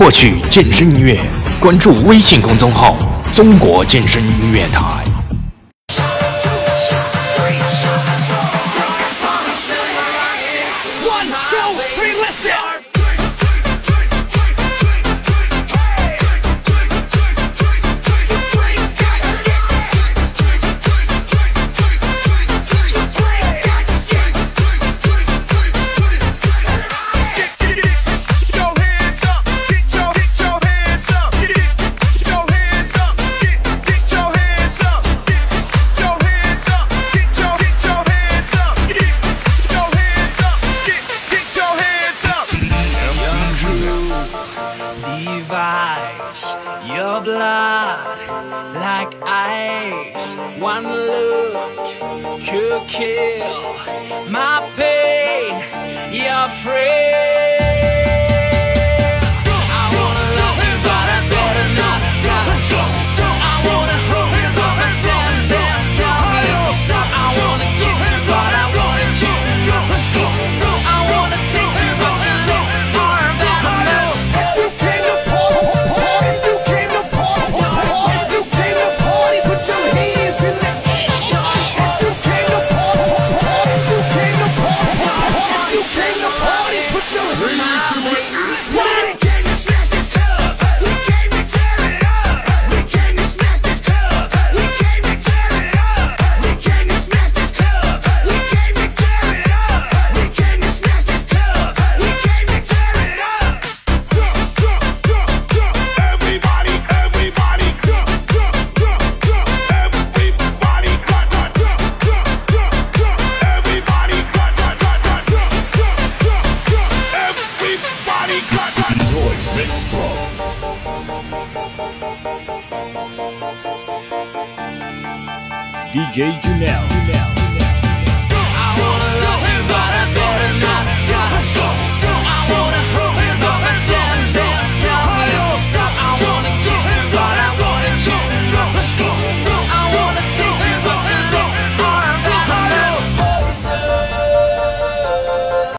获取健身音乐，关注微信公众号“中国健身音乐台”。device. Your blood like ice. One look could kill my pain. You're free. Everybody put your hands in. DJ Janelle.